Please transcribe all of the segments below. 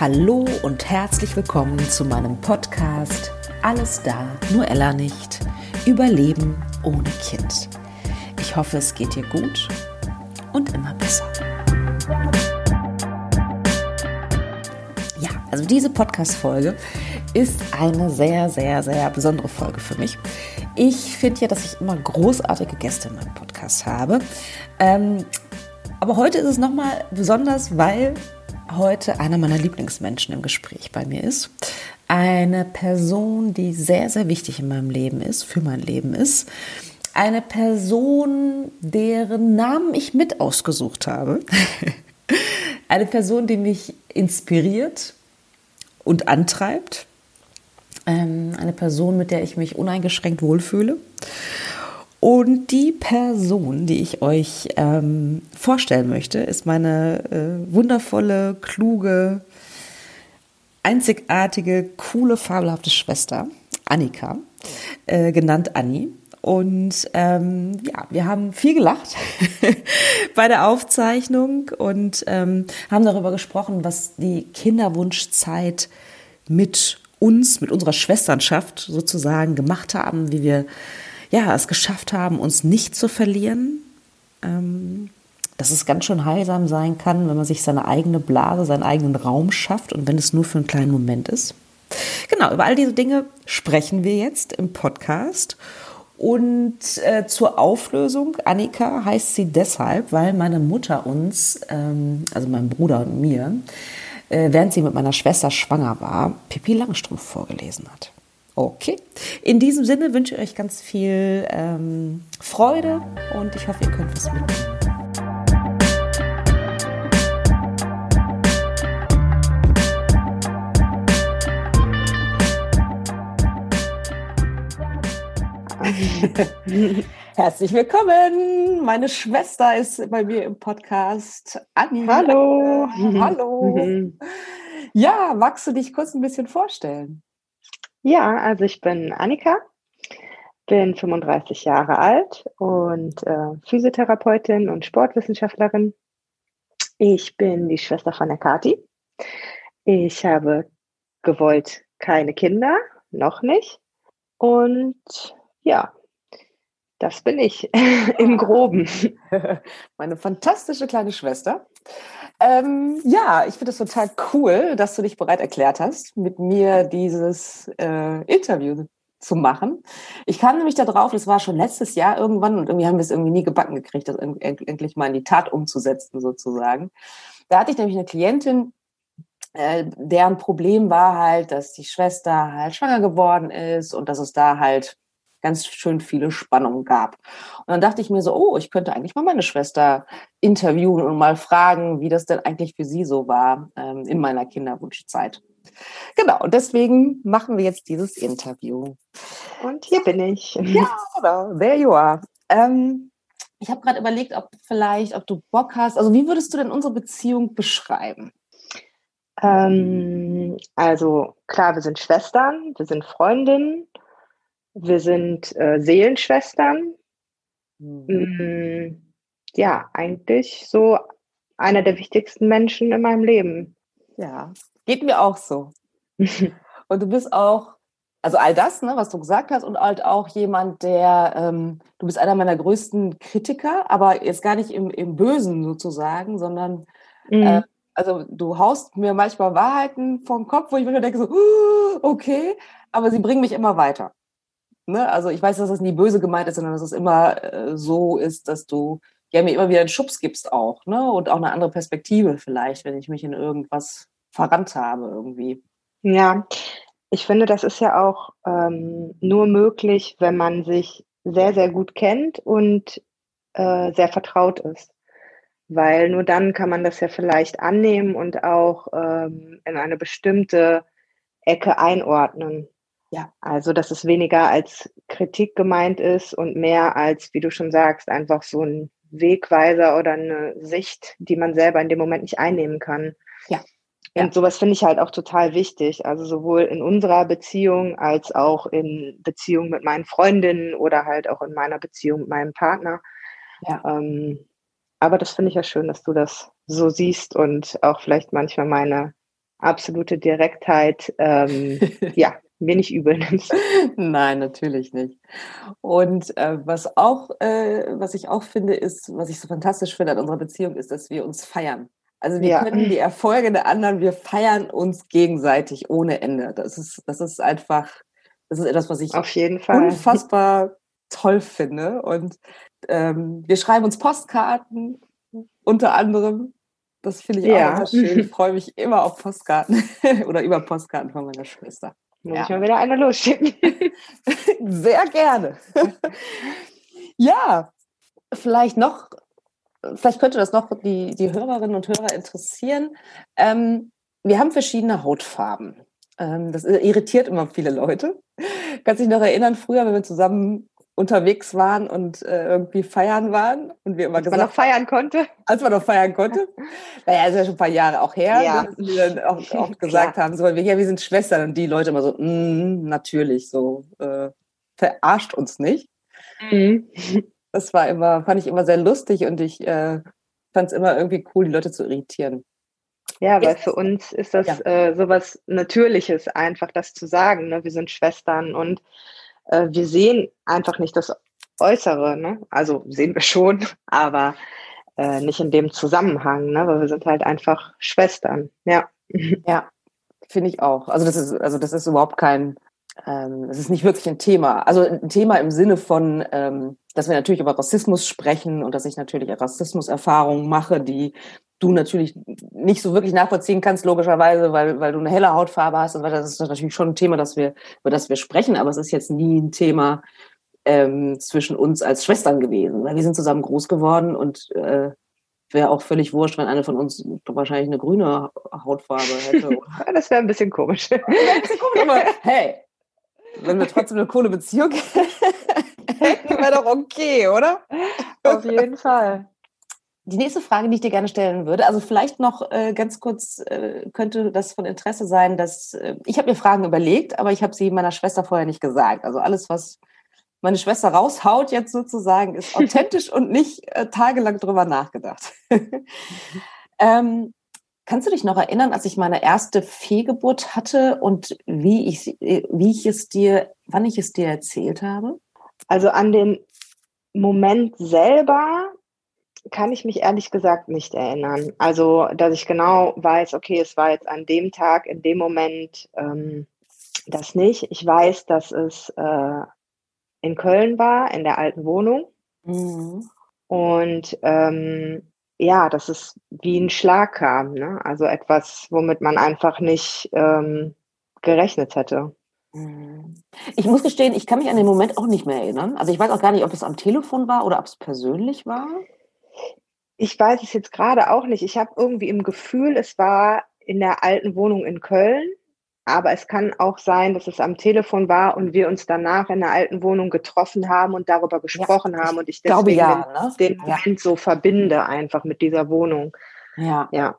Hallo und herzlich willkommen zu meinem Podcast Alles da, nur Ella nicht. Überleben ohne Kind. Ich hoffe, es geht dir gut und immer besser. Ja, also diese Podcast-Folge ist eine sehr, sehr, sehr besondere Folge für mich. Ich finde ja, dass ich immer großartige Gäste in meinem Podcast habe. Ähm, aber heute ist es nochmal besonders, weil heute einer meiner Lieblingsmenschen im Gespräch bei mir ist. Eine Person, die sehr, sehr wichtig in meinem Leben ist, für mein Leben ist. Eine Person, deren Namen ich mit ausgesucht habe. Eine Person, die mich inspiriert und antreibt. Ähm, eine Person, mit der ich mich uneingeschränkt wohlfühle. Und die Person, die ich euch ähm, vorstellen möchte, ist meine äh, wundervolle, kluge, einzigartige, coole, fabelhafte Schwester, Annika, äh, genannt Anni. Und ähm, ja, wir haben viel gelacht bei der Aufzeichnung und ähm, haben darüber gesprochen, was die Kinderwunschzeit mit uns, mit unserer Schwesternschaft sozusagen gemacht haben, wie wir ja, es geschafft haben, uns nicht zu verlieren. Ähm, dass es ganz schön heilsam sein kann, wenn man sich seine eigene Blase, seinen eigenen Raum schafft und wenn es nur für einen kleinen Moment ist. Genau, über all diese Dinge sprechen wir jetzt im Podcast. Und äh, zur Auflösung, Annika heißt sie deshalb, weil meine Mutter uns, ähm, also mein Bruder und mir, äh, während sie mit meiner Schwester schwanger war, Pippi Langstrumpf vorgelesen hat. Okay. In diesem Sinne wünsche ich euch ganz viel ähm, Freude und ich hoffe, ihr könnt was mitnehmen. Herzlich willkommen. Meine Schwester ist bei mir im Podcast. Anni. Hallo. Hallo. Ja, magst du dich kurz ein bisschen vorstellen? Ja, also ich bin Annika, bin 35 Jahre alt und äh, Physiotherapeutin und Sportwissenschaftlerin. Ich bin die Schwester von der Kati. Ich habe gewollt keine Kinder, noch nicht. Und ja, das bin ich im Groben. Meine fantastische kleine Schwester. Ähm, ja, ich finde es total cool, dass du dich bereit erklärt hast, mit mir dieses äh, Interview zu machen. Ich kam nämlich da drauf, das war schon letztes Jahr irgendwann und irgendwie haben wir es irgendwie nie gebacken gekriegt, das endlich mal in die Tat umzusetzen sozusagen. Da hatte ich nämlich eine Klientin, äh, deren Problem war halt, dass die Schwester halt schwanger geworden ist und dass es da halt ganz schön viele Spannungen gab. Und dann dachte ich mir so, oh, ich könnte eigentlich mal meine Schwester interviewen und mal fragen, wie das denn eigentlich für sie so war ähm, in meiner Kinderwunschzeit. Genau, und deswegen machen wir jetzt dieses Interview. Und hier bin ich. Ja, there you are. Ähm, ich habe gerade überlegt, ob vielleicht, ob du Bock hast, also wie würdest du denn unsere Beziehung beschreiben? Ähm, also klar, wir sind Schwestern, wir sind Freundinnen, wir sind äh, Seelenschwestern. Mhm. Ja, eigentlich so einer der wichtigsten Menschen in meinem Leben. Ja, geht mir auch so. und du bist auch, also all das, ne, was du gesagt hast, und halt auch jemand, der, ähm, du bist einer meiner größten Kritiker, aber jetzt gar nicht im, im Bösen sozusagen, sondern mhm. äh, also du haust mir manchmal Wahrheiten vom Kopf, wo ich mir denke so, uh, okay, aber sie bringen mich immer weiter. Ne? Also ich weiß, dass das nie böse gemeint ist, sondern dass es immer äh, so ist, dass du ja mir immer wieder einen Schubs gibst auch, ne? Und auch eine andere Perspektive vielleicht, wenn ich mich in irgendwas verrannt habe irgendwie. Ja, ich finde, das ist ja auch ähm, nur möglich, wenn man sich sehr, sehr gut kennt und äh, sehr vertraut ist. Weil nur dann kann man das ja vielleicht annehmen und auch ähm, in eine bestimmte Ecke einordnen. Ja, also dass es weniger als Kritik gemeint ist und mehr als, wie du schon sagst, einfach so ein Wegweiser oder eine Sicht, die man selber in dem Moment nicht einnehmen kann. Ja. Und ja. sowas finde ich halt auch total wichtig. Also sowohl in unserer Beziehung als auch in Beziehung mit meinen Freundinnen oder halt auch in meiner Beziehung mit meinem Partner. Ja. Ähm, aber das finde ich ja schön, dass du das so siehst und auch vielleicht manchmal meine absolute Direktheit, ähm, ja, mir nicht übel nimmst. Nein, natürlich nicht. Und äh, was auch, äh, was ich auch finde, ist, was ich so fantastisch finde an unserer Beziehung, ist, dass wir uns feiern. Also wir ja. können die Erfolge der anderen, wir feiern uns gegenseitig ohne Ende. Das ist, das ist einfach, das ist etwas, was ich auf jeden Fall unfassbar toll finde. Und ähm, wir schreiben uns Postkarten unter anderem. Das finde ich ja. auch schön. Ich freue mich immer auf Postkarten oder über Postkarten von meiner Schwester. Muss ja. ich mal wieder eine losschicken. Sehr gerne. ja, vielleicht noch, vielleicht könnte das noch die, die Hörerinnen und Hörer interessieren. Ähm, wir haben verschiedene Hautfarben. Ähm, das irritiert immer viele Leute. Kannst dich noch erinnern, früher, wenn wir zusammen unterwegs waren und äh, irgendwie feiern waren und wir immer als gesagt man noch feiern konnte. Als man noch feiern konnte. naja, ist ja schon ein paar Jahre auch her, ja. dass wir dann auch, auch gesagt haben, so, wir, ja, wir sind Schwestern und die Leute immer so, mm, natürlich, so, äh, verarscht uns nicht. Mhm. Das war immer, fand ich immer sehr lustig und ich äh, fand es immer irgendwie cool, die Leute zu irritieren. Ja, weil für uns ist das ja. äh, sowas Natürliches, einfach das zu sagen. Ne? Wir sind Schwestern und äh, wir sehen einfach nicht das Äußere. Ne? Also sehen wir schon, aber äh, nicht in dem Zusammenhang, ne? weil wir sind halt einfach Schwestern. Ja. Ja, finde ich auch. Also das ist, also das ist überhaupt kein, ähm, das ist nicht wirklich ein Thema. Also ein Thema im Sinne von, ähm, dass wir natürlich über Rassismus sprechen und dass ich natürlich Rassismuserfahrungen mache, die du natürlich nicht so wirklich nachvollziehen kannst, logischerweise, weil, weil du eine helle Hautfarbe hast. Und das ist natürlich schon ein Thema, das wir, über das wir sprechen, aber es ist jetzt nie ein Thema ähm, zwischen uns als Schwestern gewesen, weil wir sind zusammen groß geworden und äh, wäre auch völlig wurscht, wenn eine von uns wahrscheinlich eine grüne Hautfarbe hätte. das wäre ein bisschen komisch. aber hey, wenn wir trotzdem eine coole Beziehung hätten, wäre doch okay, oder? Auf jeden Fall. Die nächste Frage, die ich dir gerne stellen würde, also vielleicht noch äh, ganz kurz, äh, könnte das von Interesse sein, dass äh, ich habe mir Fragen überlegt, aber ich habe sie meiner Schwester vorher nicht gesagt. Also alles, was meine Schwester raushaut jetzt sozusagen, ist authentisch und nicht äh, tagelang drüber nachgedacht. ähm, kannst du dich noch erinnern, als ich meine erste Fehlgeburt hatte und wie ich, äh, wie ich es dir, wann ich es dir erzählt habe? Also an den Moment selber kann ich mich ehrlich gesagt nicht erinnern. Also, dass ich genau weiß, okay, es war jetzt an dem Tag, in dem Moment ähm, das nicht. Ich weiß, dass es äh, in Köln war, in der alten Wohnung. Mhm. Und ähm, ja, dass es wie ein Schlag kam. Ne? Also etwas, womit man einfach nicht ähm, gerechnet hätte. Mhm. Ich muss gestehen, ich kann mich an den Moment auch nicht mehr erinnern. Also ich weiß auch gar nicht, ob es am Telefon war oder ob es persönlich war. Ich weiß es jetzt gerade auch nicht. Ich habe irgendwie im Gefühl, es war in der alten Wohnung in Köln, aber es kann auch sein, dass es am Telefon war und wir uns danach in der alten Wohnung getroffen haben und darüber gesprochen ja, haben und ich deswegen ja, ne? den, Moment ja. so verbinde einfach mit dieser Wohnung. Ja. Ja.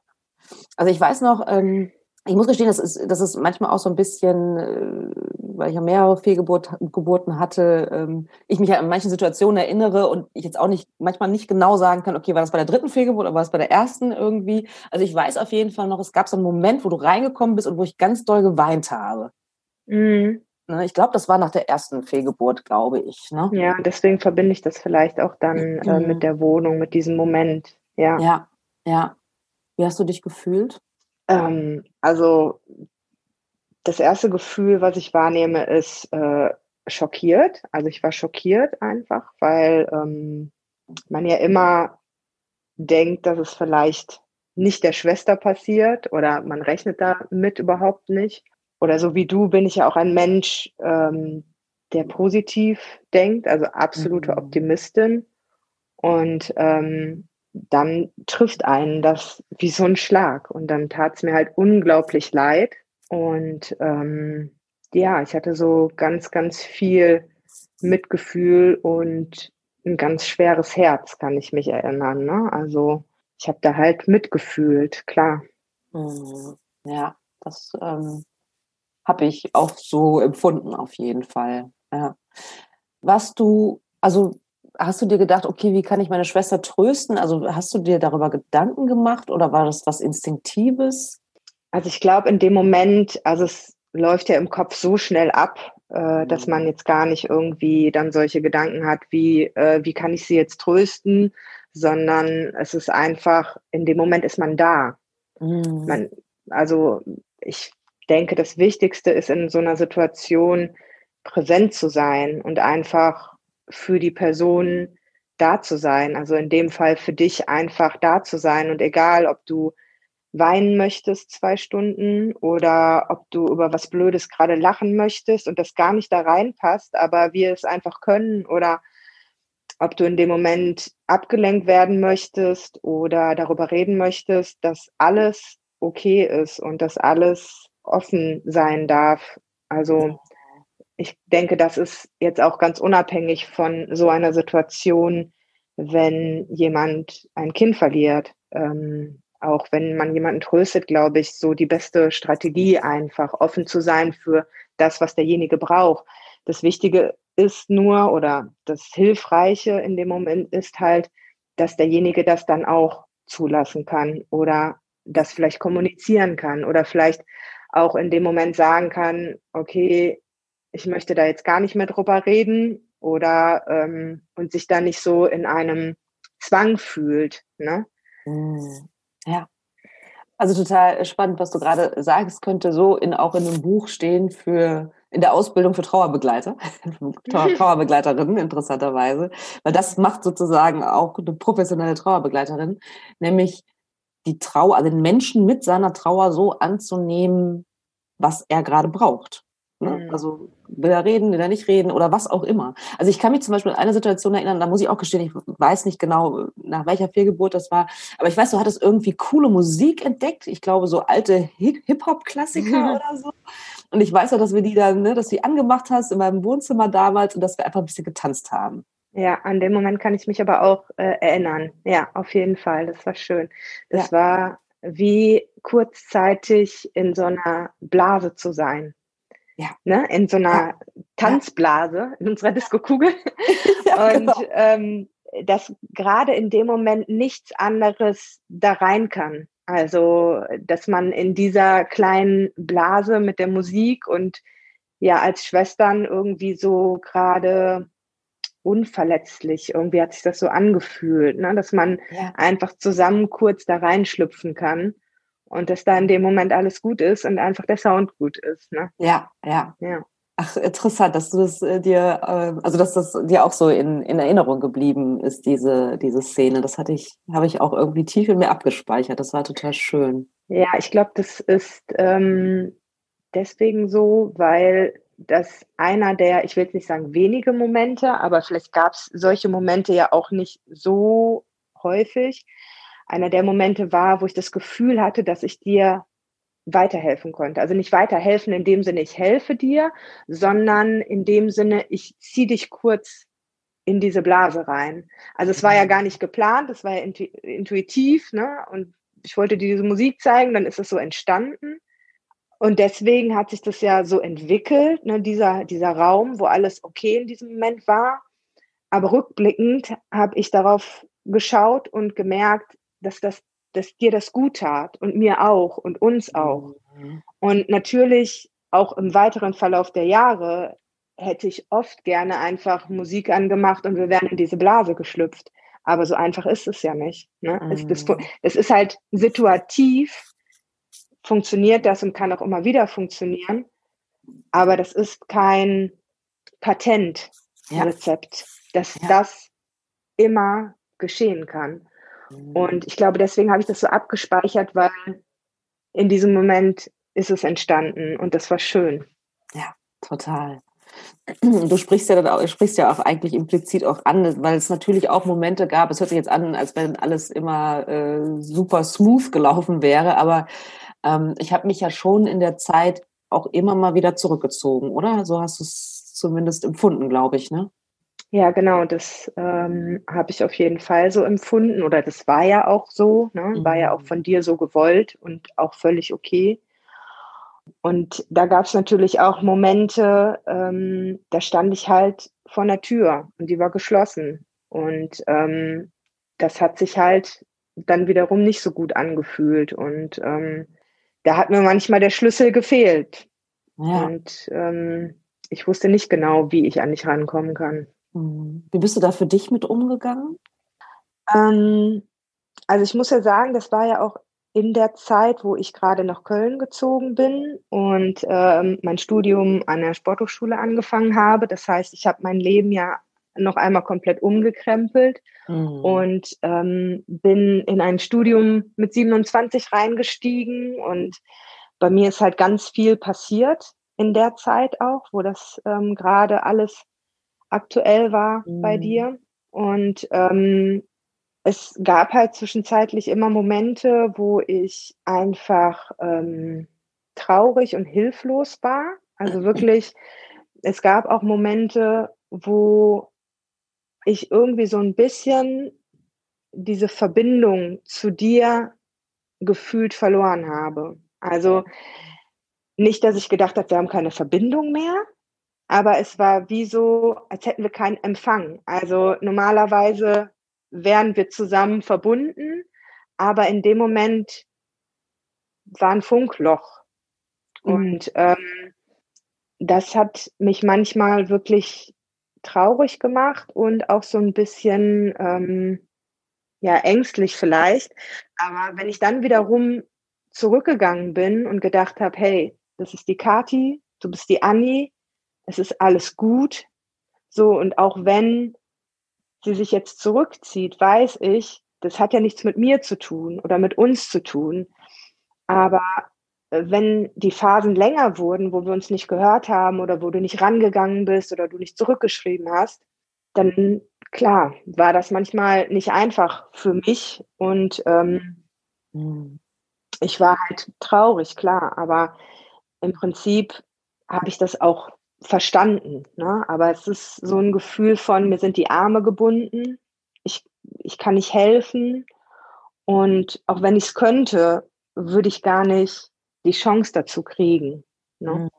Also ich weiß noch, ähm, ich muss gestehen, das ist, das ist manchmal auch so ein bisschen, äh, weil ich ja mehrere Fehlgeburten hatte, ähm, ich mich ja in manchen Situationen erinnere und ich jetzt auch nicht, manchmal nicht genau sagen kann, okay, war das bei der dritten Fehlgeburt oder war es bei der ersten irgendwie? Also ich weiß auf jeden Fall noch, es gab so einen Moment, wo du reingekommen bist und wo ich ganz doll geweint habe. Mhm. Ne, ich glaube, das war nach der ersten Fehlgeburt, glaube ich. Ne? Ja, deswegen verbinde ich das vielleicht auch dann äh, mit mhm. der Wohnung, mit diesem Moment. Ja. Ja, ja. Wie hast du dich gefühlt? Ähm, also das erste Gefühl, was ich wahrnehme, ist äh, schockiert. Also ich war schockiert einfach, weil ähm, man ja immer denkt, dass es vielleicht nicht der Schwester passiert oder man rechnet damit überhaupt nicht. Oder so wie du bin ich ja auch ein Mensch, ähm, der positiv denkt, also absolute mhm. Optimistin. Und ähm, dann trifft einen das wie so ein Schlag. Und dann tat es mir halt unglaublich leid. Und ähm, ja, ich hatte so ganz, ganz viel Mitgefühl und ein ganz schweres Herz, kann ich mich erinnern. Ne? Also ich habe da halt mitgefühlt, klar. Mhm. Ja, das ähm, habe ich auch so empfunden, auf jeden Fall. Ja. Was du, also hast du dir gedacht, okay, wie kann ich meine Schwester trösten? Also hast du dir darüber Gedanken gemacht oder war das was Instinktives? Also ich glaube, in dem Moment, also es läuft ja im Kopf so schnell ab, äh, dass man jetzt gar nicht irgendwie dann solche Gedanken hat, wie, äh, wie kann ich sie jetzt trösten, sondern es ist einfach, in dem Moment ist man da. Mhm. Man, also ich denke, das Wichtigste ist in so einer Situation präsent zu sein und einfach für die Person da zu sein. Also in dem Fall für dich einfach da zu sein und egal, ob du weinen möchtest zwei Stunden oder ob du über was Blödes gerade lachen möchtest und das gar nicht da reinpasst, aber wir es einfach können oder ob du in dem Moment abgelenkt werden möchtest oder darüber reden möchtest, dass alles okay ist und dass alles offen sein darf. Also ich denke, das ist jetzt auch ganz unabhängig von so einer Situation, wenn jemand ein Kind verliert. Ähm, auch wenn man jemanden tröstet, glaube ich, so die beste Strategie einfach offen zu sein für das, was derjenige braucht. Das Wichtige ist nur oder das Hilfreiche in dem Moment ist halt, dass derjenige das dann auch zulassen kann oder das vielleicht kommunizieren kann oder vielleicht auch in dem Moment sagen kann, okay, ich möchte da jetzt gar nicht mehr drüber reden oder ähm, und sich da nicht so in einem Zwang fühlt. Ne? Mhm. Ja. Also total spannend, was du gerade sagst, könnte so in, auch in einem Buch stehen für in der Ausbildung für Trauerbegleiter, Trauerbegleiterinnen interessanterweise, weil das macht sozusagen auch eine professionelle Trauerbegleiterin, nämlich die Trauer, also den Menschen mit seiner Trauer so anzunehmen, was er gerade braucht. Ne? Mhm. Also will er reden, will er nicht reden oder was auch immer. Also ich kann mich zum Beispiel an eine Situation erinnern, da muss ich auch gestehen, ich weiß nicht genau, nach welcher Fehlgeburt das war, aber ich weiß, du hattest irgendwie coole Musik entdeckt. Ich glaube, so alte Hip-Hop-Klassiker oder so. Und ich weiß auch, dass wir die dann, ne, dass du die angemacht hast in meinem Wohnzimmer damals und dass wir einfach ein bisschen getanzt haben. Ja, an dem Moment kann ich mich aber auch äh, erinnern. Ja, auf jeden Fall. Das war schön. Das ja. war wie kurzzeitig in so einer Blase zu sein. Ja. Ne? In so einer ja. Tanzblase, in unserer Disco-Kugel. ja, und genau. ähm, dass gerade in dem Moment nichts anderes da rein kann. Also, dass man in dieser kleinen Blase mit der Musik und ja, als Schwestern irgendwie so gerade unverletzlich. Irgendwie hat sich das so angefühlt, ne? dass man ja. einfach zusammen kurz da reinschlüpfen kann und dass da in dem Moment alles gut ist und einfach der Sound gut ist. Ne? Ja, ja. ja. Ach, interessant, dass du das äh, dir, äh, also dass das dir auch so in, in Erinnerung geblieben ist, diese, diese Szene. Das hatte ich, habe ich auch irgendwie tief in mir abgespeichert. Das war total schön. Ja, ich glaube, das ist ähm, deswegen so, weil das einer der, ich will jetzt nicht sagen wenige Momente, aber vielleicht gab es solche Momente ja auch nicht so häufig. Einer der Momente war, wo ich das Gefühl hatte, dass ich dir weiterhelfen konnte. Also nicht weiterhelfen in dem Sinne, ich helfe dir, sondern in dem Sinne, ich ziehe dich kurz in diese Blase rein. Also es war ja mhm. gar nicht geplant, es war ja intuitiv, ne? Und ich wollte dir diese Musik zeigen, dann ist es so entstanden. Und deswegen hat sich das ja so entwickelt, ne? dieser, dieser Raum, wo alles okay in diesem Moment war. Aber rückblickend habe ich darauf geschaut und gemerkt, dass das dass dir das gut tat und mir auch und uns auch. Mhm. Und natürlich auch im weiteren Verlauf der Jahre hätte ich oft gerne einfach Musik angemacht und wir wären in diese Blase geschlüpft. Aber so einfach ist es ja nicht. Ne? Mhm. Es, das, es ist halt situativ, funktioniert das und kann auch immer wieder funktionieren. Aber das ist kein Patentrezept, ja. dass ja. das immer geschehen kann. Und ich glaube, deswegen habe ich das so abgespeichert, weil in diesem Moment ist es entstanden und das war schön. Ja, total. Du sprichst ja dann auch, sprichst ja auch eigentlich implizit auch an, weil es natürlich auch Momente gab. Es hört sich jetzt an, als wenn alles immer äh, super smooth gelaufen wäre, aber ähm, ich habe mich ja schon in der Zeit auch immer mal wieder zurückgezogen, oder? So hast du es zumindest empfunden, glaube ich, ne? Ja, genau, das ähm, habe ich auf jeden Fall so empfunden oder das war ja auch so, ne? war ja auch mhm. von dir so gewollt und auch völlig okay. Und da gab es natürlich auch Momente, ähm, da stand ich halt vor einer Tür und die war geschlossen. Und ähm, das hat sich halt dann wiederum nicht so gut angefühlt. Und ähm, da hat mir manchmal der Schlüssel gefehlt. Ja. Und ähm, ich wusste nicht genau, wie ich an dich rankommen kann. Mhm. Wie bist du da für dich mit umgegangen? Ähm, also ich muss ja sagen, das war ja auch in der Zeit, wo ich gerade nach Köln gezogen bin und ähm, mein Studium an der Sporthochschule angefangen habe. Das heißt, ich habe mein Leben ja noch einmal komplett umgekrempelt mhm. und ähm, bin in ein Studium mit 27 reingestiegen und bei mir ist halt ganz viel passiert in der Zeit auch, wo das ähm, gerade alles aktuell war mhm. bei dir. Und ähm, es gab halt zwischenzeitlich immer Momente, wo ich einfach ähm, traurig und hilflos war. Also wirklich, es gab auch Momente, wo ich irgendwie so ein bisschen diese Verbindung zu dir gefühlt verloren habe. Also nicht, dass ich gedacht habe, wir haben keine Verbindung mehr, aber es war wie so, als hätten wir keinen Empfang. Also normalerweise wären wir zusammen verbunden, aber in dem Moment war ein Funkloch. Mhm. Und ähm, das hat mich manchmal wirklich traurig gemacht und auch so ein bisschen ähm, ja ängstlich vielleicht. Aber wenn ich dann wiederum zurückgegangen bin und gedacht habe, hey, das ist die Kati, du bist die Anni, es ist alles gut. So, und auch wenn sie sich jetzt zurückzieht, weiß ich, das hat ja nichts mit mir zu tun oder mit uns zu tun. Aber äh, wenn die Phasen länger wurden, wo wir uns nicht gehört haben oder wo du nicht rangegangen bist oder du nicht zurückgeschrieben hast, dann klar, war das manchmal nicht einfach für mich und ähm, mhm. ich war halt traurig, klar, aber im Prinzip habe ich das auch verstanden. Ne? Aber es ist so ein Gefühl von, mir sind die Arme gebunden, ich, ich kann nicht helfen. Und auch wenn ich es könnte, würde ich gar nicht die Chance dazu kriegen. Ne?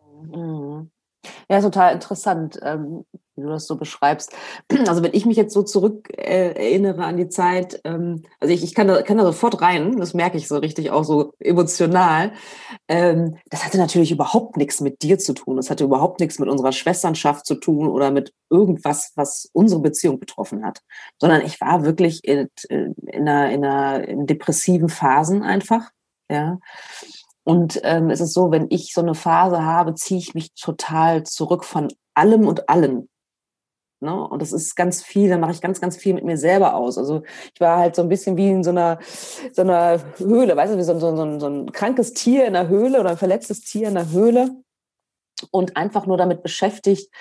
Ja, total interessant. Ähm, wie du das so beschreibst. Also wenn ich mich jetzt so zurück äh, erinnere an die Zeit, ähm, also ich, ich kann, da, kann da sofort rein, das merke ich so richtig auch so emotional. Ähm, das hatte natürlich überhaupt nichts mit dir zu tun. Das hatte überhaupt nichts mit unserer Schwesternschaft zu tun oder mit irgendwas, was unsere Beziehung betroffen hat. Sondern ich war wirklich in, in, einer, in einer in depressiven Phasen einfach. Ja. Und ähm, es ist so, wenn ich so eine Phase habe, ziehe ich mich total zurück von allem und allen. Ne? Und das ist ganz viel, da mache ich ganz, ganz viel mit mir selber aus. Also ich war halt so ein bisschen wie in so einer, so einer Höhle, weißt du, wie so, so, so, so ein krankes Tier in der Höhle oder ein verletztes Tier in der Höhle und einfach nur damit beschäftigt,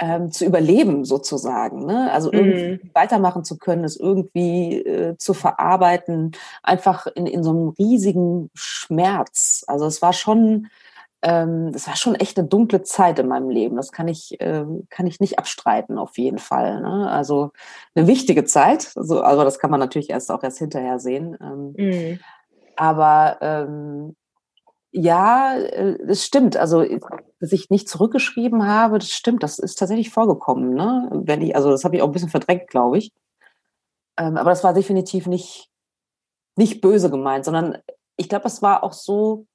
ähm, zu überleben sozusagen. Ne? Also irgendwie mhm. weitermachen zu können, es irgendwie äh, zu verarbeiten, einfach in, in so einem riesigen Schmerz. Also es war schon ähm, das war schon echt eine dunkle Zeit in meinem Leben. Das kann ich, äh, kann ich nicht abstreiten, auf jeden Fall. Ne? Also eine wichtige Zeit. Also, also das kann man natürlich erst auch erst hinterher sehen. Ähm, mhm. Aber ähm, ja, äh, stimmt. Also, dass ich nicht zurückgeschrieben habe, das stimmt. Das ist tatsächlich vorgekommen. Ne? Wenn ich, also das habe ich auch ein bisschen verdrängt, glaube ich. Ähm, aber das war definitiv nicht, nicht böse gemeint, sondern ich glaube, es war auch so,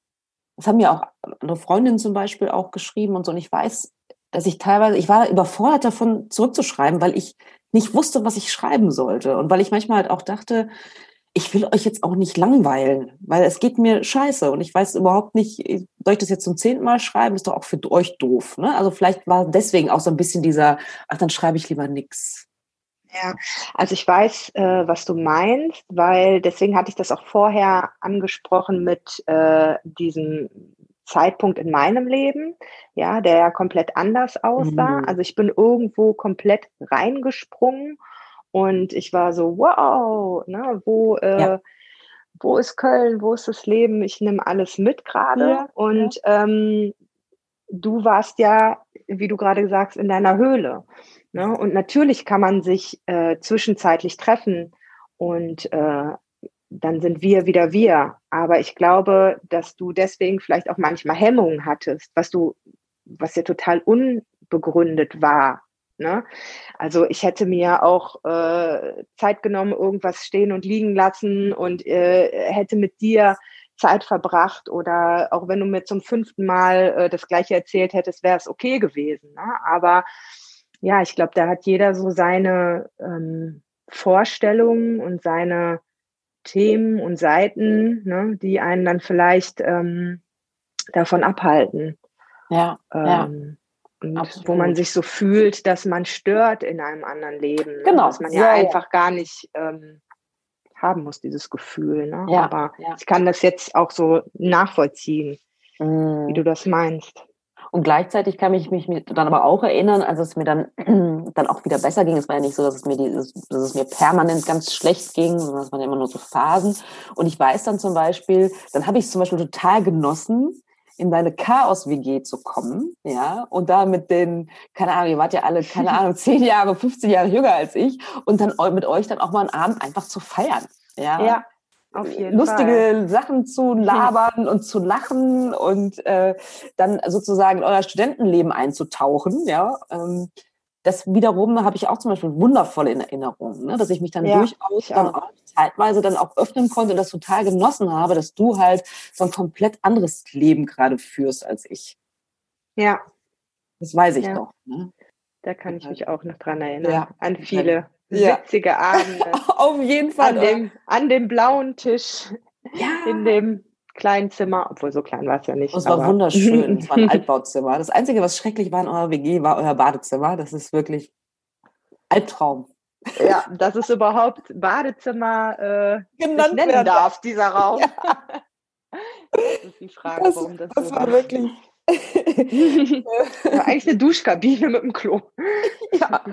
das haben mir auch andere Freundinnen zum Beispiel auch geschrieben und so. Und ich weiß, dass ich teilweise, ich war überfordert davon zurückzuschreiben, weil ich nicht wusste, was ich schreiben sollte. Und weil ich manchmal halt auch dachte, ich will euch jetzt auch nicht langweilen, weil es geht mir scheiße und ich weiß überhaupt nicht, soll ich das jetzt zum zehnten Mal schreiben? Ist doch auch für euch doof. Ne? Also vielleicht war deswegen auch so ein bisschen dieser, ach, dann schreibe ich lieber nix. Ja, also ich weiß, äh, was du meinst, weil deswegen hatte ich das auch vorher angesprochen mit äh, diesem Zeitpunkt in meinem Leben, ja, der ja komplett anders aussah. Mhm. Also ich bin irgendwo komplett reingesprungen und ich war so, wow, ne, wo, äh, ja. wo ist Köln, wo ist das Leben? Ich nehme alles mit gerade. Ja, und ja. Ähm, du warst ja, wie du gerade sagst, in deiner Höhle. Ne? Und natürlich kann man sich äh, zwischenzeitlich treffen und äh, dann sind wir wieder wir. Aber ich glaube, dass du deswegen vielleicht auch manchmal Hemmungen hattest, was du, was ja total unbegründet war. Ne? Also ich hätte mir auch äh, Zeit genommen, irgendwas stehen und liegen lassen und äh, hätte mit dir Zeit verbracht oder auch wenn du mir zum fünften Mal äh, das gleiche erzählt hättest, wäre es okay gewesen. Ne? Aber ja, ich glaube, da hat jeder so seine ähm, Vorstellungen und seine Themen und Seiten, ne, die einen dann vielleicht ähm, davon abhalten. Ja, ähm, ja. Und Absolut. wo man sich so fühlt, dass man stört in einem anderen Leben. Ne? Genau. Dass man ja, ja einfach ja. gar nicht ähm, haben muss, dieses Gefühl. Ne? Ja, Aber ja. ich kann das jetzt auch so nachvollziehen, mm. wie du das meinst. Und gleichzeitig kann ich mich dann aber auch erinnern, als es mir dann, dann auch wieder besser ging. Es war ja nicht so, dass es mir, dieses, dass es mir permanent ganz schlecht ging, sondern es waren immer nur so Phasen. Und ich weiß dann zum Beispiel, dann habe ich es zum Beispiel total genossen, in deine Chaos-WG zu kommen, ja, und da mit den, keine Ahnung, ihr wart ja alle, keine Ahnung, zehn Jahre, 15 Jahre jünger als ich, und dann mit euch dann auch mal einen Abend einfach zu feiern, ja. Ja. Auf jeden lustige Fall. Sachen zu labern und zu lachen und äh, dann sozusagen in euer Studentenleben einzutauchen, ja. Ähm, das wiederum habe ich auch zum Beispiel wundervoll in Erinnerung, ne? dass ich mich dann ja, durchaus dann auch zeitweise dann auch öffnen konnte und das total genossen habe, dass du halt so ein komplett anderes Leben gerade führst als ich. Ja. Das weiß ich ja. noch. Ne? Da kann ich mich auch noch dran erinnern. Ja. An viele witzige Abende. Auf jeden Fall. An dem, an dem blauen Tisch. Ja. In dem kleinen Zimmer, obwohl so klein war es ja nicht. es war wunderschön. es war ein Altbauzimmer. Das Einzige, was schrecklich war in eurer WG, war euer Badezimmer. Das ist wirklich Albtraum. Ja, dass es überhaupt Badezimmer äh, genannt nennen darf, dieser Raum. Ja. Das ist die Frage, das, warum das, das so war. wirklich eigentlich eine Duschkabine mit dem Klo. ja,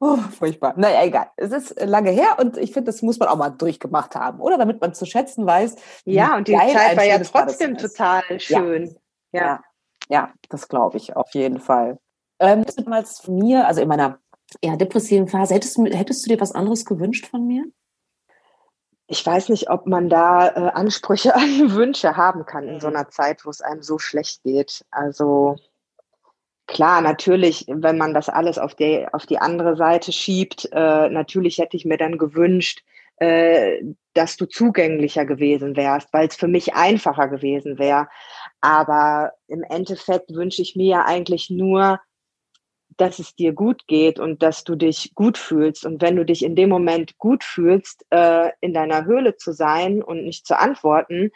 oh, furchtbar. Naja, egal. Es ist lange her und ich finde, das muss man auch mal durchgemacht haben, oder? Damit man zu schätzen weiß. Ja, und die Zeit war ja trotzdem total schön. Ja, ja, ja das glaube ich auf jeden Fall. Ähm, damals von mir, also in meiner eher depressiven Phase, hättest, hättest du dir was anderes gewünscht von mir? Ich weiß nicht, ob man da äh, Ansprüche an Wünsche haben kann in so mhm. einer Zeit, wo es einem so schlecht geht. Also klar, natürlich, wenn man das alles auf die, auf die andere Seite schiebt, äh, natürlich hätte ich mir dann gewünscht, äh, dass du zugänglicher gewesen wärst, weil es für mich einfacher gewesen wäre. Aber im Endeffekt wünsche ich mir ja eigentlich nur, dass es dir gut geht und dass du dich gut fühlst. Und wenn du dich in dem Moment gut fühlst, äh, in deiner Höhle zu sein und nicht zu antworten,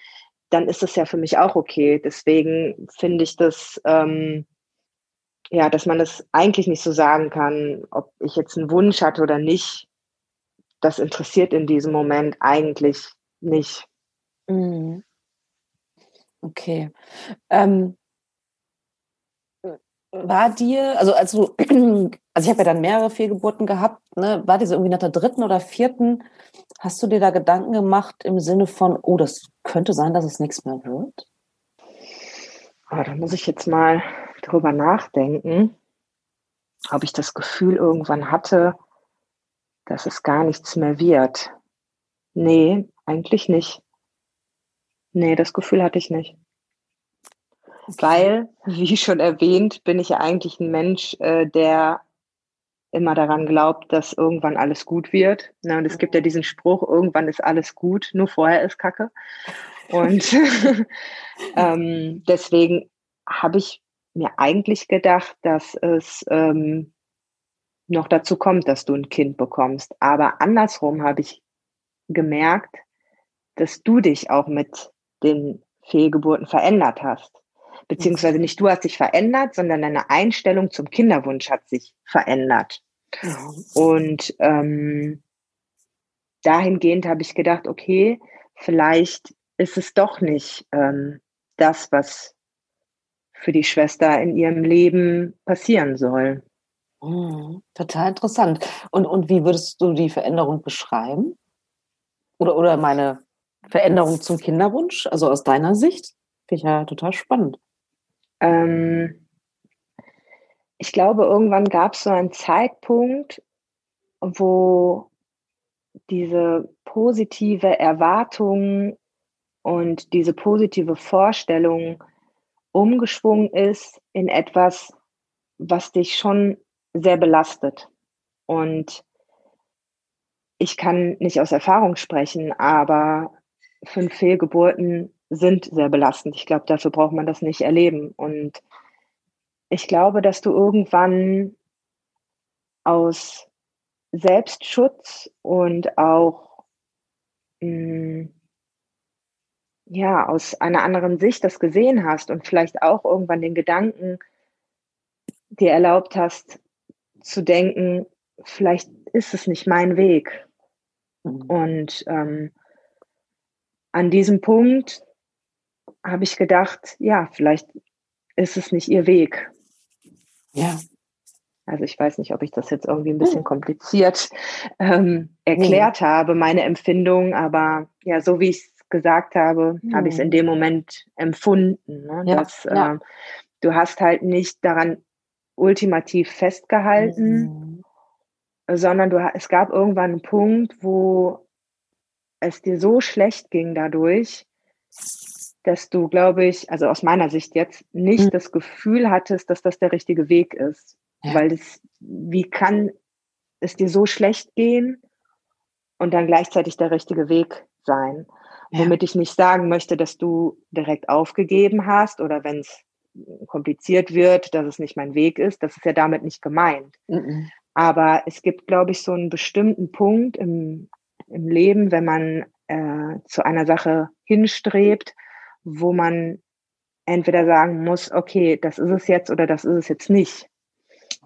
dann ist das ja für mich auch okay. Deswegen finde ich das, ähm, ja, dass man das eigentlich nicht so sagen kann, ob ich jetzt einen Wunsch hatte oder nicht. Das interessiert in diesem Moment eigentlich nicht. Mhm. Okay. Ähm, war dir, also als du, also ich habe ja dann mehrere Fehlgeburten gehabt, ne, war dir so irgendwie nach der dritten oder vierten, hast du dir da Gedanken gemacht im Sinne von, oh, das könnte sein, dass es nichts mehr wird? Oh, da muss ich jetzt mal drüber nachdenken, ob ich das Gefühl irgendwann hatte, dass es gar nichts mehr wird. Nee, eigentlich nicht. Nee, das Gefühl hatte ich nicht. Weil, wie schon erwähnt, bin ich ja eigentlich ein Mensch, äh, der immer daran glaubt, dass irgendwann alles gut wird. Na, und es gibt ja diesen Spruch, irgendwann ist alles gut, nur vorher ist Kacke. Und ähm, deswegen habe ich mir eigentlich gedacht, dass es ähm, noch dazu kommt, dass du ein Kind bekommst. Aber andersrum habe ich gemerkt, dass du dich auch mit den Fehlgeburten verändert hast beziehungsweise nicht du hast dich verändert, sondern deine Einstellung zum Kinderwunsch hat sich verändert. Mhm. Und ähm, dahingehend habe ich gedacht, okay, vielleicht ist es doch nicht ähm, das, was für die Schwester in ihrem Leben passieren soll. Mhm, total interessant. Und, und wie würdest du die Veränderung beschreiben? Oder, oder meine Veränderung zum Kinderwunsch, also aus deiner Sicht? Finde ich ja total spannend. Ähm, ich glaube, irgendwann gab es so einen Zeitpunkt, wo diese positive Erwartung und diese positive Vorstellung umgeschwungen ist in etwas, was dich schon sehr belastet. Und ich kann nicht aus Erfahrung sprechen, aber fünf Fehlgeburten sind sehr belastend. Ich glaube, dafür braucht man das nicht erleben. Und ich glaube, dass du irgendwann aus Selbstschutz und auch mh, mm, ja aus einer anderen Sicht das gesehen hast und vielleicht auch irgendwann den Gedanken dir erlaubt hast zu denken, vielleicht ist es nicht mein Weg. Mhm. Und ähm, an diesem Punkt habe ich gedacht, ja, vielleicht ist es nicht ihr Weg. Ja. Also ich weiß nicht, ob ich das jetzt irgendwie ein bisschen hm. kompliziert ähm, erklärt mhm. habe, meine Empfindung, aber ja, so wie ich es gesagt habe, mhm. habe ich es in hm. dem Moment empfunden. Ne? Ja, dass ja. Äh, du hast halt nicht daran ultimativ festgehalten, mhm. sondern du, es gab irgendwann einen Punkt, wo es dir so schlecht ging dadurch, dass du, glaube ich, also aus meiner Sicht jetzt, nicht mhm. das Gefühl hattest, dass das der richtige Weg ist. Ja. Weil das, wie kann es dir so schlecht gehen und dann gleichzeitig der richtige Weg sein? Ja. Womit ich nicht sagen möchte, dass du direkt aufgegeben hast oder wenn es kompliziert wird, dass es nicht mein Weg ist. Das ist ja damit nicht gemeint. Mhm. Aber es gibt, glaube ich, so einen bestimmten Punkt im, im Leben, wenn man äh, zu einer Sache hinstrebt, wo man entweder sagen muss, okay, das ist es jetzt oder das ist es jetzt nicht.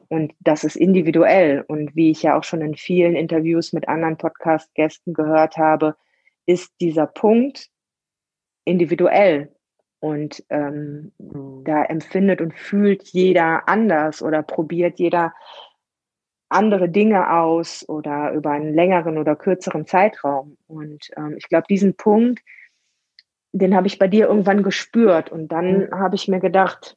Und das ist individuell. Und wie ich ja auch schon in vielen Interviews mit anderen Podcast-Gästen gehört habe, ist dieser Punkt individuell. Und ähm, mhm. da empfindet und fühlt jeder anders oder probiert jeder andere Dinge aus oder über einen längeren oder kürzeren Zeitraum. Und ähm, ich glaube, diesen Punkt, den habe ich bei dir irgendwann gespürt. Und dann habe ich mir gedacht,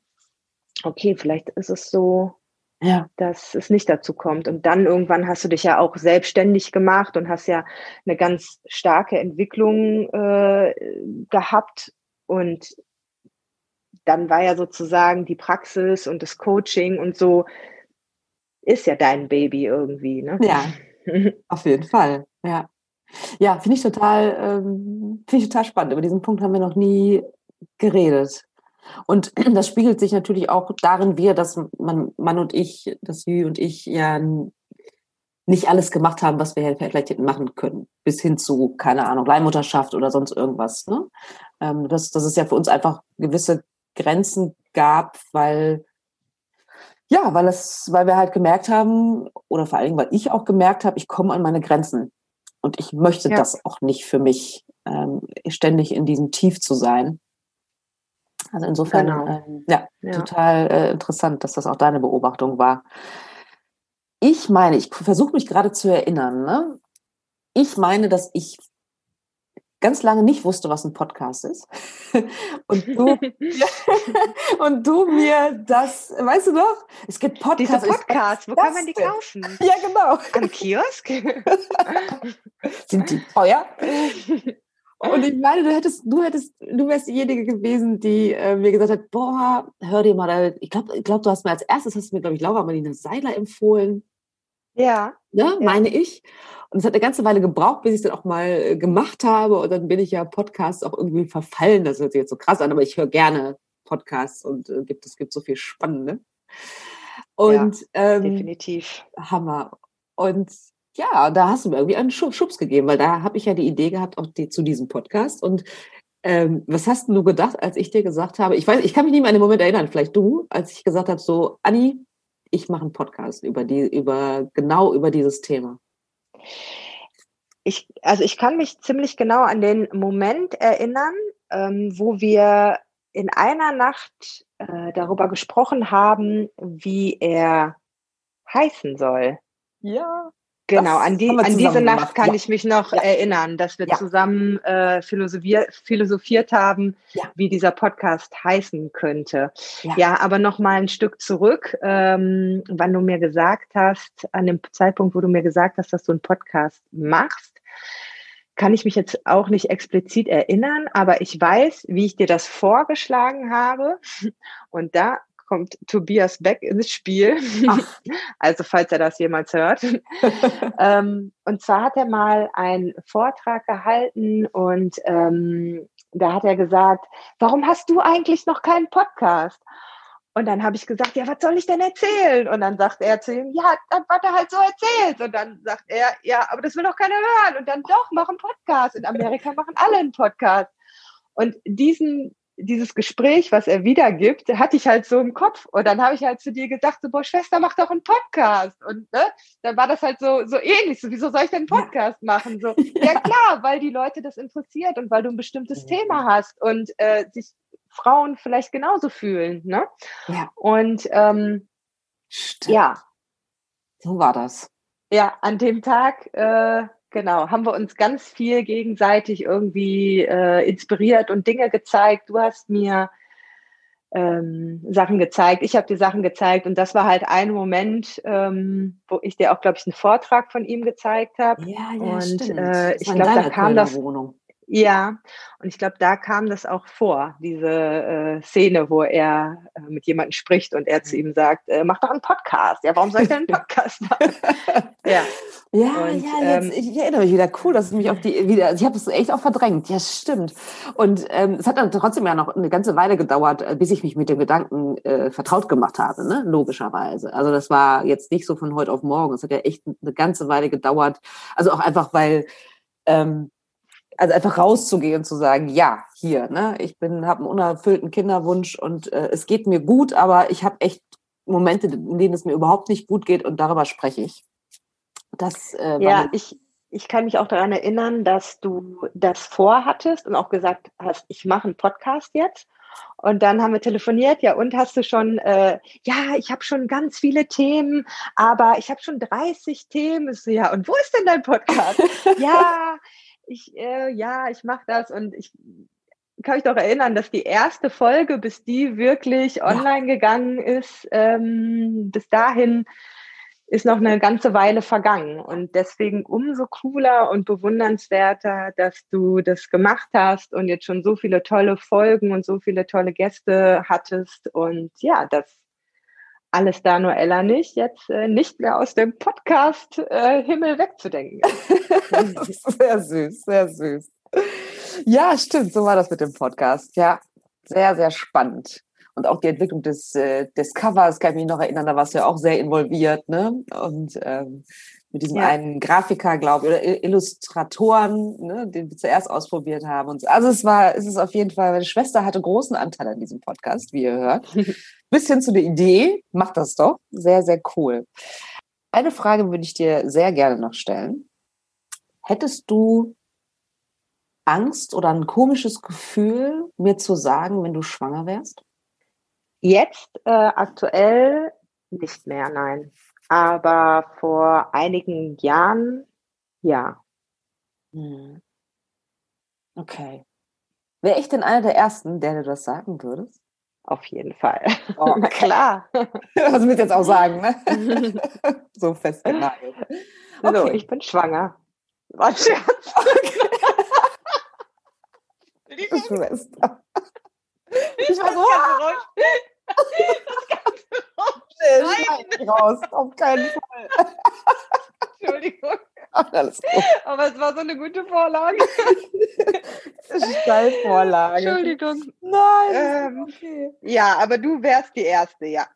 okay, vielleicht ist es so, ja. dass es nicht dazu kommt. Und dann irgendwann hast du dich ja auch selbstständig gemacht und hast ja eine ganz starke Entwicklung äh, gehabt. Und dann war ja sozusagen die Praxis und das Coaching und so ist ja dein Baby irgendwie, ne? Ja, auf jeden Fall, ja. Ja, finde ich total, ähm, finde ich total spannend. Über diesen Punkt haben wir noch nie geredet. Und das spiegelt sich natürlich auch darin wieder, dass man, Mann und ich, dass Jü und ich ja nicht alles gemacht haben, was wir vielleicht hätten machen können. Bis hin zu, keine Ahnung, Leihmutterschaft oder sonst irgendwas. Ne? Ähm, dass, dass es ja für uns einfach gewisse Grenzen gab, weil ja, weil es, weil wir halt gemerkt haben, oder vor allen Dingen, weil ich auch gemerkt habe, ich komme an meine Grenzen. Und ich möchte ja. das auch nicht für mich, ähm, ständig in diesem Tief zu sein. Also insofern, genau. ähm, ja, ja, total äh, interessant, dass das auch deine Beobachtung war. Ich meine, ich versuche mich gerade zu erinnern, ne? Ich meine, dass ich ganz lange nicht wusste, was ein Podcast ist. Und du, und du mir das, weißt du noch? Es gibt Podcasts. Diese Podcasts, wo kann man die kaufen? Ja, genau. Am Kiosk? Sind die teuer? Und ich meine, du hättest, du hättest, du wärst diejenige gewesen, die äh, mir gesagt hat, boah, hör dir mal, ich glaube, ich glaub, du hast mir als erstes, hast du mir, glaube ich, Laura Marlina Seiler empfohlen. Ja. Ne, ja. meine ich. Und es hat eine ganze Weile gebraucht, bis ich es dann auch mal äh, gemacht habe. Und dann bin ich ja Podcasts auch irgendwie verfallen. Das hört sich jetzt so krass an, aber ich höre gerne Podcasts und äh, gibt, es gibt so viel Spannende. Und ja, ähm, definitiv. Hammer. Und ja, da hast du mir irgendwie einen Schubs gegeben, weil da habe ich ja die Idee gehabt, auch die, zu diesem Podcast. Und ähm, was hast du gedacht, als ich dir gesagt habe, ich weiß, ich kann mich nicht mehr an den Moment erinnern, vielleicht du, als ich gesagt habe, so, Anni, ich mache einen Podcast über die, über genau über dieses Thema. Ich, also ich kann mich ziemlich genau an den Moment erinnern, ähm, wo wir in einer Nacht äh, darüber gesprochen haben, wie er heißen soll. Ja. Genau, an, die, an diese Nacht kann ja. ich mich noch ja. erinnern, dass wir ja. zusammen äh, philosophiert, philosophiert haben, wie dieser Podcast heißen könnte. Ja, aber noch mal ein Stück zurück, ähm, wann du mir gesagt hast, an dem Zeitpunkt, wo du mir gesagt hast, dass du einen Podcast machst, kann ich mich jetzt auch nicht explizit erinnern, aber ich weiß, wie ich dir das vorgeschlagen habe. Und da kommt Tobias Beck ins Spiel. Ach. Also falls er das jemals hört. ähm, und zwar hat er mal einen Vortrag gehalten und ähm, da hat er gesagt, warum hast du eigentlich noch keinen Podcast? Und dann habe ich gesagt, ja, was soll ich denn erzählen? Und dann sagt er zu ihm, ja, dann was er halt so erzählt. Und dann sagt er, ja, aber das will doch keiner hören. Und dann doch, mach einen Podcast. In Amerika machen alle einen Podcast. Und diesen, dieses Gespräch, was er wiedergibt, hatte ich halt so im Kopf. Und dann habe ich halt zu dir gesagt, so, boah, Schwester, mach doch einen Podcast. Und ne, dann war das halt so, so ähnlich. So, wieso soll ich denn einen Podcast ja. machen? So, ja klar, weil die Leute das interessiert und weil du ein bestimmtes ja. Thema hast und äh, sich Frauen vielleicht genauso fühlen. Ne? Ja. Und ähm, ja. So war das. Ja, an dem Tag, äh, genau, haben wir uns ganz viel gegenseitig irgendwie äh, inspiriert und Dinge gezeigt. Du hast mir ähm, Sachen gezeigt, ich habe dir Sachen gezeigt und das war halt ein Moment, ähm, wo ich dir auch, glaube ich, einen Vortrag von ihm gezeigt habe. Ja, ja, und stimmt. Äh, ich glaube, da kam das. Wohnung. Ja, und ich glaube, da kam das auch vor, diese äh, Szene, wo er äh, mit jemandem spricht und er zu ihm sagt, äh, mach doch einen Podcast. Ja, warum soll ich denn einen Podcast machen? ja. Ja, und, ja, jetzt, ähm, ich erinnere mich wieder. Cool, dass es mich auf die wieder. Ich habe es echt auch verdrängt. Ja, stimmt. Und ähm, es hat dann trotzdem ja noch eine ganze Weile gedauert, äh, bis ich mich mit dem Gedanken äh, vertraut gemacht habe, ne? Logischerweise. Also das war jetzt nicht so von heute auf morgen. Es hat ja echt eine ganze Weile gedauert. Also auch einfach, weil ähm, also einfach rauszugehen und zu sagen, ja, hier, ne, ich bin, habe einen unerfüllten Kinderwunsch und äh, es geht mir gut, aber ich habe echt Momente, in denen es mir überhaupt nicht gut geht und darüber spreche ich. Das äh, ja, ich ich kann mich auch daran erinnern, dass du das vorhattest und auch gesagt hast, ich mache einen Podcast jetzt. Und dann haben wir telefoniert, ja, und hast du schon, äh, ja, ich habe schon ganz viele Themen, aber ich habe schon 30 Themen. So, ja, und wo ist denn dein Podcast? ja, ich, äh, ja, ich mache das und ich kann mich doch erinnern, dass die erste Folge, bis die wirklich online ja. gegangen ist, ähm, bis dahin ist noch eine ganze Weile vergangen. Und deswegen umso cooler und bewundernswerter, dass du das gemacht hast und jetzt schon so viele tolle Folgen und so viele tolle Gäste hattest. Und ja, das alles da nur Ella nicht, jetzt äh, nicht mehr aus dem Podcast äh, Himmel wegzudenken. sehr süß, sehr süß. Ja, stimmt, so war das mit dem Podcast. Ja, sehr, sehr spannend. Und auch die Entwicklung des, äh, des Covers, kann ich mich noch erinnern, da warst du ja auch sehr involviert, ne? Und ähm, mit diesem ja. einen Grafiker, glaube ich, oder Illustratoren, ne, den wir zuerst ausprobiert haben. Und also es war, es ist auf jeden Fall, meine Schwester hatte großen Anteil an diesem Podcast, wie ihr hört. Bisschen zu der Idee, macht das doch. Sehr, sehr cool. Eine Frage würde ich dir sehr gerne noch stellen. Hättest du Angst oder ein komisches Gefühl, mir zu sagen, wenn du schwanger wärst? Jetzt äh, aktuell nicht mehr, nein. Aber vor einigen Jahren ja. Hm. Okay. Wäre ich denn einer der Ersten, der dir das sagen würdest? Auf jeden Fall. Oh, klar. Das willst du jetzt auch sagen, ne? so festgenagelt. Okay. So, ich bin schwanger. Was Scherz. Okay. Schwester. Ich war so. Das ganze Nein. raus, auf keinen Fall. Entschuldigung. Ach, alles gut. Aber es war so eine gute Vorlage. Steilvorlage. Entschuldigung. Nein. Ähm, okay. Ja, aber du wärst die Erste, ja.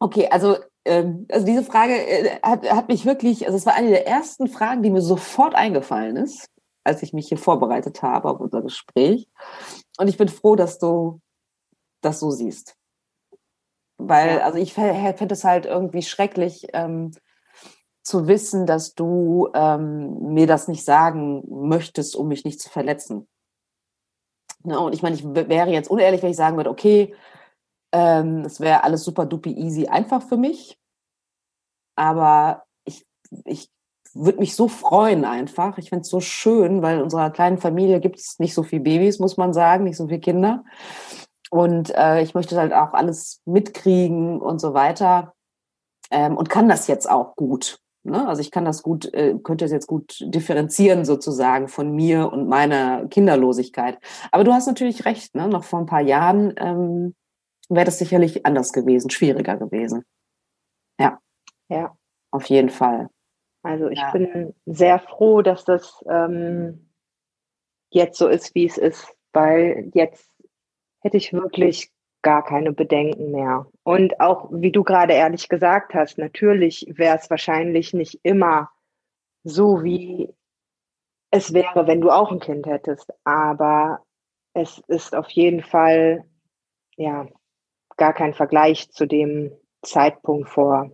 Okay, also, ähm, also diese Frage äh, hat, hat mich wirklich, also es war eine der ersten Fragen, die mir sofort eingefallen ist, als ich mich hier vorbereitet habe auf unser Gespräch. Und ich bin froh, dass du das so siehst. Weil, also ich fände es halt irgendwie schrecklich, ähm, zu wissen, dass du ähm, mir das nicht sagen möchtest, um mich nicht zu verletzen. Ne? Und ich meine, ich wäre jetzt unehrlich, wenn ich sagen würde, okay, ähm, es wäre alles super duper easy einfach für mich. Aber ich, ich würde mich so freuen einfach. Ich finde es so schön, weil in unserer kleinen Familie gibt es nicht so viele Babys, muss man sagen, nicht so viele Kinder. Und äh, ich möchte halt auch alles mitkriegen und so weiter. Ähm, und kann das jetzt auch gut. Ne? Also ich kann das gut, äh, könnte es jetzt gut differenzieren sozusagen von mir und meiner Kinderlosigkeit. Aber du hast natürlich recht, ne? noch vor ein paar Jahren ähm, wäre das sicherlich anders gewesen, schwieriger gewesen. Ja. Ja. Auf jeden Fall. Also ich ja. bin sehr froh, dass das ähm, jetzt so ist, wie es ist, weil jetzt hätte ich wirklich gar keine Bedenken mehr. Und auch, wie du gerade ehrlich gesagt hast, natürlich wäre es wahrscheinlich nicht immer so, wie es wäre, wenn du auch ein Kind hättest. Aber es ist auf jeden Fall, ja, gar kein Vergleich zu dem Zeitpunkt vor,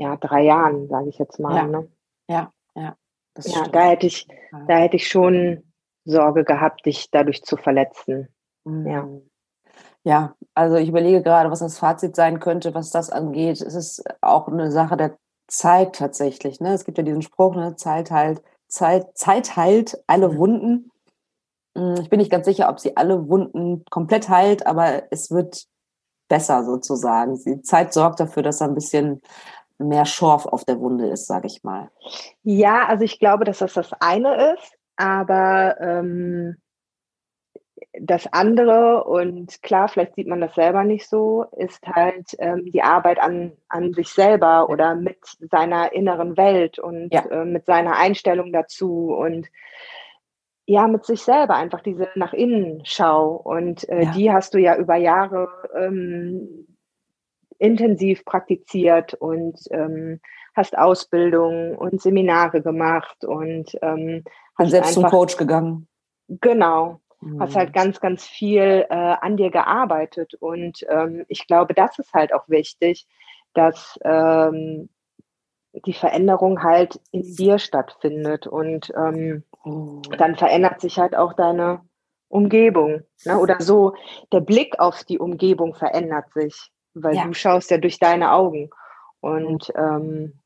ja, drei Jahren, sage ich jetzt mal. Ja, ne? ja, ja. ja da hätte ich, da hätte ich schon Sorge gehabt, dich dadurch zu verletzen. Mhm. Ja. Ja, also ich überlege gerade, was das Fazit sein könnte, was das angeht. Es ist auch eine Sache der Zeit tatsächlich. Ne? Es gibt ja diesen Spruch, ne? Zeit heilt, Zeit, Zeit heilt alle mhm. Wunden. Hm, ich bin nicht ganz sicher, ob sie alle Wunden komplett heilt, aber es wird besser sozusagen. Die Zeit sorgt dafür, dass da ein bisschen mehr Schorf auf der Wunde ist, sage ich mal. Ja, also ich glaube, dass das das eine ist, aber ähm, das andere, und klar, vielleicht sieht man das selber nicht so, ist halt ähm, die Arbeit an, an sich selber oder mit seiner inneren Welt und ja. äh, mit seiner Einstellung dazu und ja, mit sich selber einfach diese nach innen Schau. Und äh, ja. die hast du ja über Jahre ähm, intensiv praktiziert und ähm, hast Ausbildung und Seminare gemacht und ähm, hast selbst einfach, zum Coach gegangen. Genau, mhm. hast halt ganz, ganz viel äh, an dir gearbeitet. Und ähm, ich glaube, das ist halt auch wichtig, dass ähm, die Veränderung halt in dir stattfindet. Und ähm, mhm. dann verändert sich halt auch deine Umgebung. Ne? Oder so, der Blick auf die Umgebung verändert sich, weil ja. du schaust ja durch deine Augen. Und ähm,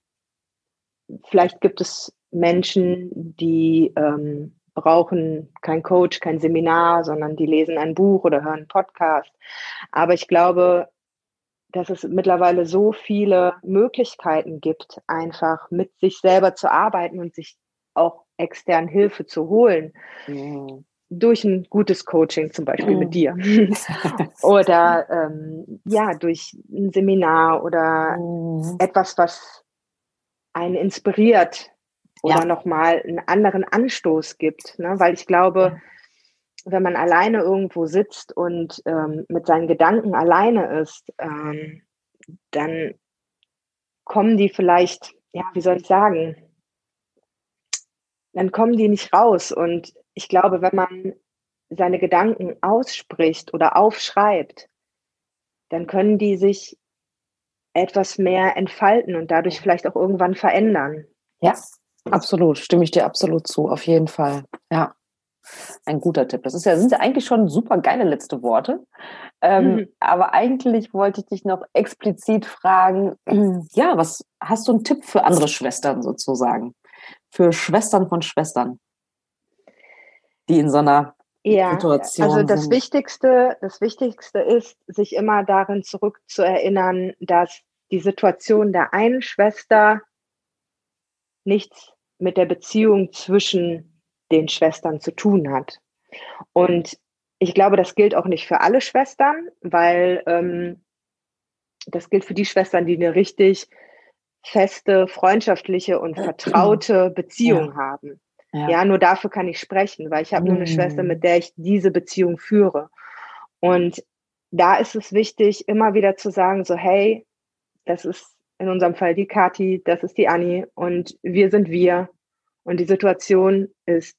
vielleicht gibt es Menschen, die ähm, brauchen kein Coach, kein Seminar, sondern die lesen ein Buch oder hören einen Podcast. Aber ich glaube, dass es mittlerweile so viele Möglichkeiten gibt, einfach mit sich selber zu arbeiten und sich auch extern Hilfe zu holen. Mhm. Durch ein gutes Coaching, zum Beispiel mit dir. oder ähm, ja, durch ein Seminar oder mhm. etwas, was einen inspiriert, oder ja. nochmal einen anderen Anstoß gibt. Ne? Weil ich glaube, wenn man alleine irgendwo sitzt und ähm, mit seinen Gedanken alleine ist, ähm, dann kommen die vielleicht, ja, wie soll ich sagen, dann kommen die nicht raus. Und ich glaube, wenn man seine Gedanken ausspricht oder aufschreibt, dann können die sich etwas mehr entfalten und dadurch vielleicht auch irgendwann verändern. Ja, Absolut, stimme ich dir absolut zu, auf jeden Fall. Ja, ein guter Tipp. Das ist ja, sind ja eigentlich schon super geile letzte Worte. Ähm, mhm. Aber eigentlich wollte ich dich noch explizit fragen, ja, was hast du einen Tipp für andere Schwestern sozusagen? Für Schwestern von Schwestern, die in so einer ja, Situation also das sind. Wichtigste, das Wichtigste ist, sich immer darin zurückzuerinnern, dass die Situation der einen Schwester nichts mit der Beziehung zwischen den Schwestern zu tun hat. Und ich glaube, das gilt auch nicht für alle Schwestern, weil ähm, das gilt für die Schwestern, die eine richtig feste, freundschaftliche und vertraute Beziehung ja. haben. Ja. ja. nur dafür kann ich sprechen, weil ich habe nur eine Schwester, mm. mit der ich diese Beziehung führe. Und da ist es wichtig, immer wieder zu sagen, so hey, das ist in unserem Fall die Kati, das ist die Anni und wir sind wir. Und die Situation ist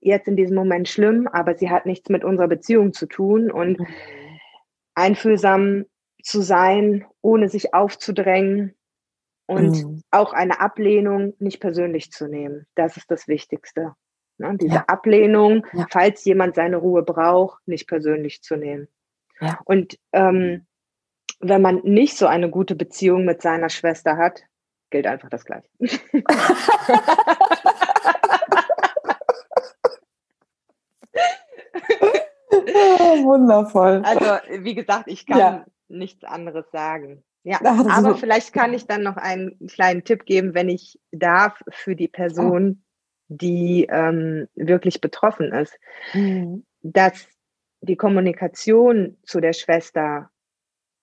jetzt in diesem Moment schlimm, aber sie hat nichts mit unserer Beziehung zu tun. Und mhm. einfühlsam zu sein, ohne sich aufzudrängen und mhm. auch eine Ablehnung nicht persönlich zu nehmen. Das ist das Wichtigste. Ne? Diese ja. Ablehnung, ja. falls jemand seine Ruhe braucht, nicht persönlich zu nehmen. Ja. Und ähm, wenn man nicht so eine gute Beziehung mit seiner Schwester hat, gilt einfach das Gleiche. wundervoll. Also, wie gesagt, ich kann ja. nichts anderes sagen. Ja, Ach, aber so. vielleicht kann ich dann noch einen kleinen Tipp geben, wenn ich darf, für die Person, die ähm, wirklich betroffen ist, mhm. dass die Kommunikation zu der Schwester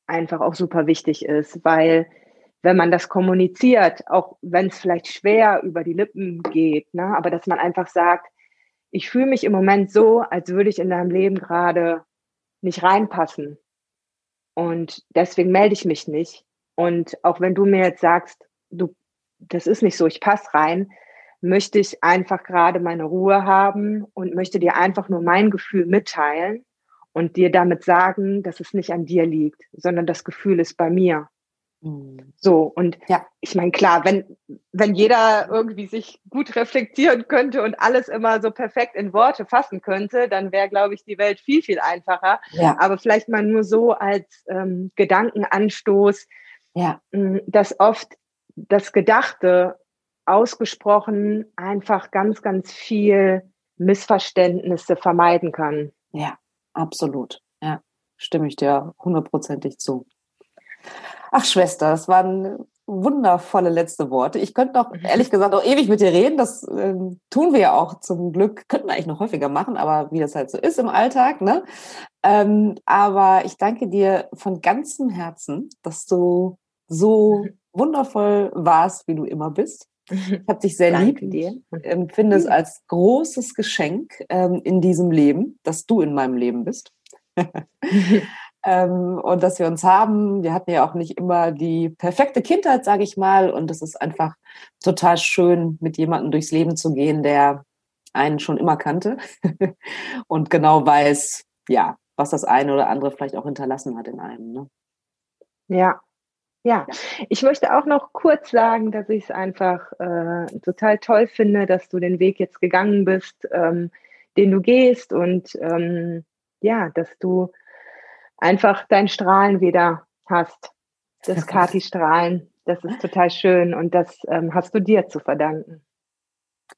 einfach auch super wichtig ist, weil wenn man das kommuniziert, auch wenn es vielleicht schwer über die Lippen geht, ne, aber dass man einfach sagt, ich fühle mich im Moment so, als würde ich in deinem Leben gerade nicht reinpassen. Und deswegen melde ich mich nicht. Und auch wenn du mir jetzt sagst, du, das ist nicht so, ich passe rein, möchte ich einfach gerade meine Ruhe haben und möchte dir einfach nur mein Gefühl mitteilen und dir damit sagen, dass es nicht an dir liegt, sondern das Gefühl ist bei mir. Mhm. So, und ja, ich meine, klar, wenn, wenn jeder irgendwie sich gut reflektieren könnte und alles immer so perfekt in Worte fassen könnte, dann wäre, glaube ich, die Welt viel, viel einfacher. Ja. Aber vielleicht mal nur so als ähm, Gedankenanstoß, ja. dass oft das Gedachte ausgesprochen einfach ganz, ganz viel Missverständnisse vermeiden kann. Ja, absolut. Ja, stimme ich dir hundertprozentig zu. Ach, Schwester, das waren wundervolle letzte Worte. Ich könnte noch, ehrlich gesagt, auch ewig mit dir reden. Das äh, tun wir ja auch zum Glück. Könnten wir eigentlich noch häufiger machen, aber wie das halt so ist im Alltag. Ne? Ähm, aber ich danke dir von ganzem Herzen, dass du so wundervoll warst, wie du immer bist. Ich habe dich sehr Danke lieb. Dir. Empfinde es als großes Geschenk ähm, in diesem Leben, dass du in meinem Leben bist. ähm, und dass wir uns haben. Wir hatten ja auch nicht immer die perfekte Kindheit, sage ich mal. Und es ist einfach total schön, mit jemandem durchs Leben zu gehen, der einen schon immer kannte und genau weiß, ja, was das eine oder andere vielleicht auch hinterlassen hat in einem. Ne? Ja, ja, ich möchte auch noch kurz sagen, dass ich es einfach äh, total toll finde, dass du den Weg jetzt gegangen bist, ähm, den du gehst und ähm, ja, dass du einfach dein Strahlen wieder hast. Das Kati-Strahlen, das ist total schön und das ähm, hast du dir zu verdanken.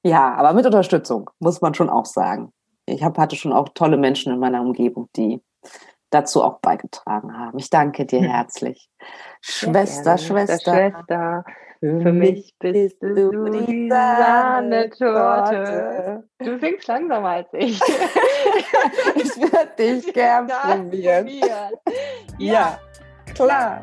Ja, aber mit Unterstützung, muss man schon auch sagen. Ich hab, hatte schon auch tolle Menschen in meiner Umgebung, die dazu auch beigetragen haben. Ich danke dir herzlich. Schwester, Schwester, Schwester, für mich bist du die Sahnetorte. Du singst langsamer als ich. ich würde dich gern probieren. ja, klar.